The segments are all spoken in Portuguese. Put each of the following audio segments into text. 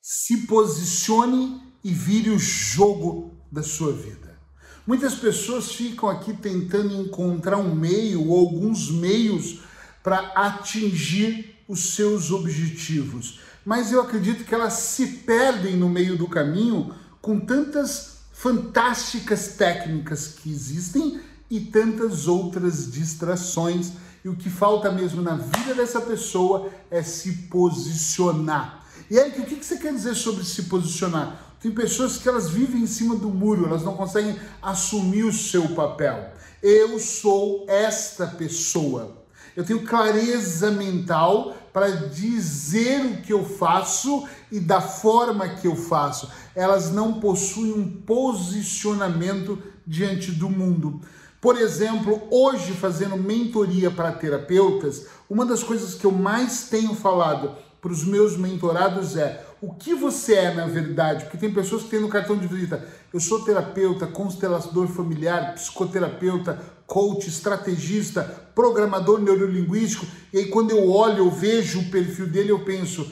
se posicione e vire o jogo da sua vida. Muitas pessoas ficam aqui tentando encontrar um meio ou alguns meios para atingir os seus objetivos, mas eu acredito que elas se perdem no meio do caminho com tantas fantásticas técnicas que existem e tantas outras distrações. E o que falta mesmo na vida dessa pessoa é se posicionar. E aí, o que você quer dizer sobre se posicionar? Tem pessoas que elas vivem em cima do muro, elas não conseguem assumir o seu papel. Eu sou esta pessoa. Eu tenho clareza mental para dizer o que eu faço e da forma que eu faço. Elas não possuem um posicionamento diante do mundo. Por exemplo, hoje fazendo mentoria para terapeutas, uma das coisas que eu mais tenho falado para os meus mentorados é o que você é na verdade, porque tem pessoas que têm no cartão de visita, eu sou terapeuta, constelador familiar, psicoterapeuta, coach, estrategista, programador neurolinguístico, e aí quando eu olho, eu vejo o perfil dele, eu penso,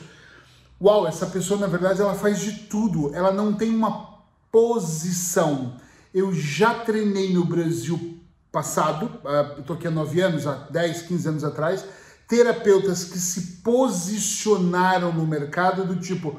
uau, essa pessoa na verdade ela faz de tudo, ela não tem uma posição. Eu já treinei no Brasil passado, uh, estou aqui há nove anos, há 10, 15 anos atrás, terapeutas que se posicionaram no mercado do tipo,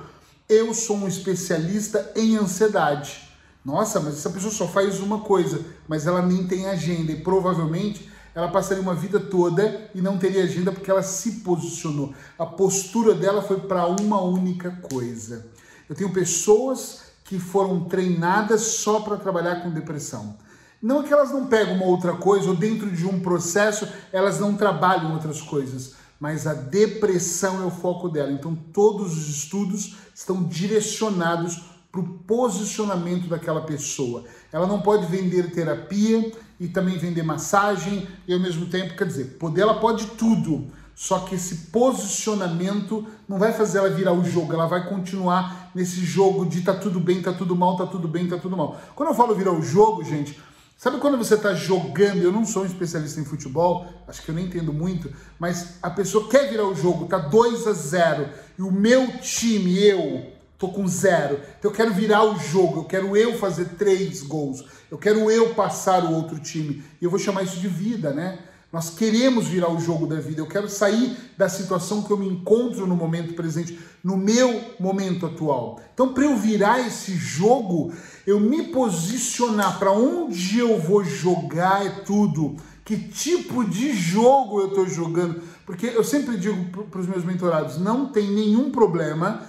eu sou um especialista em ansiedade. Nossa, mas essa pessoa só faz uma coisa, mas ela nem tem agenda e provavelmente ela passaria uma vida toda e não teria agenda porque ela se posicionou. A postura dela foi para uma única coisa. Eu tenho pessoas que foram treinadas só para trabalhar com depressão. Não é que elas não pegam uma outra coisa ou dentro de um processo elas não trabalham outras coisas, mas a depressão é o foco dela. Então todos os estudos estão direcionados para o posicionamento daquela pessoa. Ela não pode vender terapia e também vender massagem e ao mesmo tempo, quer dizer, poder ela pode tudo. Só que esse posicionamento não vai fazer ela virar o jogo, ela vai continuar nesse jogo de tá tudo bem, tá tudo mal, tá tudo bem, tá tudo mal. Quando eu falo virar o jogo, gente, Sabe quando você está jogando? Eu não sou um especialista em futebol, acho que eu nem entendo muito, mas a pessoa quer virar o jogo, tá 2 a 0 e o meu time, eu, tô com zero. Então eu quero virar o jogo, eu quero eu fazer três gols, eu quero eu passar o outro time. E eu vou chamar isso de vida, né? Nós queremos virar o jogo da vida. Eu quero sair da situação que eu me encontro no momento presente, no meu momento atual. Então, para eu virar esse jogo, eu me posicionar para onde eu vou jogar é tudo. Que tipo de jogo eu estou jogando? Porque eu sempre digo para os meus mentorados: não tem nenhum problema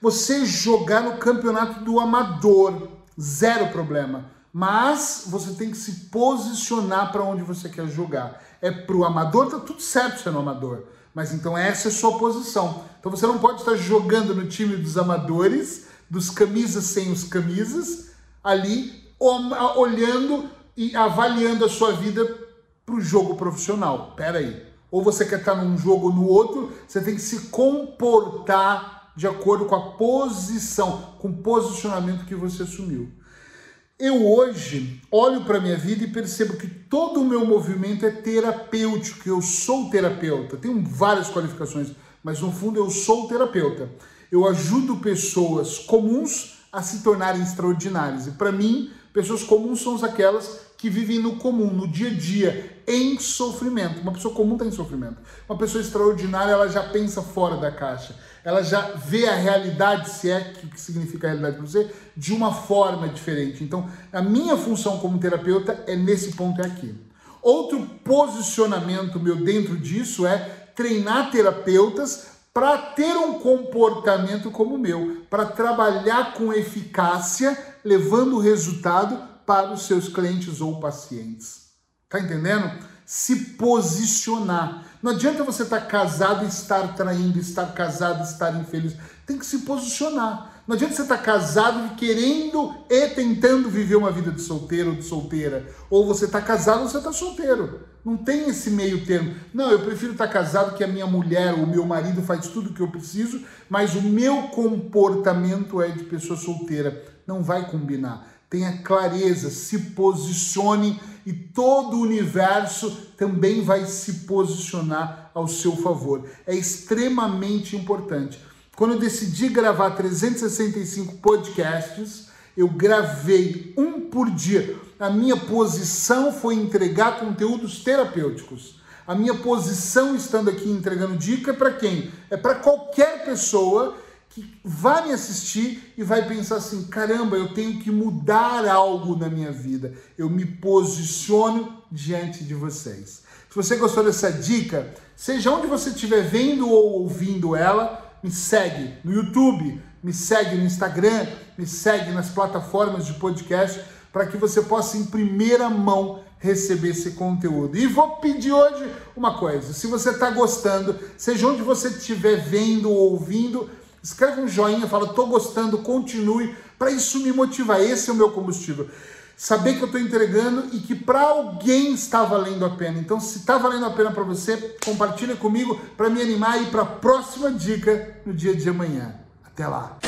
você jogar no campeonato do amador, zero problema. Mas você tem que se posicionar para onde você quer jogar é para o amador, tá tudo certo sendo amador. Mas então essa é a sua posição. Então você não pode estar jogando no time dos amadores, dos camisas sem os camisas, ali olhando e avaliando a sua vida para o jogo profissional. Pera aí. Ou você quer estar num jogo ou no outro, você tem que se comportar de acordo com a posição, com o posicionamento que você assumiu. Eu hoje olho para a minha vida e percebo que todo o meu movimento é terapêutico, eu sou terapeuta. Tenho várias qualificações, mas no fundo eu sou terapeuta. Eu ajudo pessoas comuns a se tornarem extraordinárias. E para mim, pessoas comuns são aquelas que vivem no comum, no dia a dia, em sofrimento. Uma pessoa comum está em sofrimento. Uma pessoa extraordinária, ela já pensa fora da caixa. Ela já vê a realidade, se é que, significa a realidade para você, de uma forma diferente. Então, a minha função como terapeuta é nesse ponto é aqui. Outro posicionamento meu dentro disso é treinar terapeutas para ter um comportamento como o meu, para trabalhar com eficácia, levando o resultado para os seus clientes ou pacientes. Tá entendendo? Se posicionar. Não adianta você estar tá casado e estar traindo, estar casado e estar infeliz. Tem que se posicionar. Não adianta você estar tá casado e querendo e tentando viver uma vida de solteiro ou de solteira. Ou você está casado ou você está solteiro. Não tem esse meio termo. Não, eu prefiro estar tá casado que a minha mulher ou o meu marido faz tudo o que eu preciso, mas o meu comportamento é de pessoa solteira. Não vai combinar tenha clareza, se posicione e todo o universo também vai se posicionar ao seu favor. É extremamente importante. Quando eu decidi gravar 365 podcasts, eu gravei um por dia. A minha posição foi entregar conteúdos terapêuticos. A minha posição estando aqui entregando dica é para quem? É para qualquer pessoa que vai me assistir e vai pensar assim: caramba, eu tenho que mudar algo na minha vida. Eu me posiciono diante de vocês. Se você gostou dessa dica, seja onde você estiver vendo ou ouvindo ela, me segue no YouTube, me segue no Instagram, me segue nas plataformas de podcast para que você possa em primeira mão receber esse conteúdo. E vou pedir hoje uma coisa: se você está gostando, seja onde você estiver vendo ou ouvindo, escreve um joinha, fala, estou gostando, continue, para isso me motivar. Esse é o meu combustível. Saber que eu estou entregando e que para alguém está valendo a pena. Então, se está valendo a pena para você, compartilha comigo para me animar e para a próxima dica no dia de amanhã. Até lá!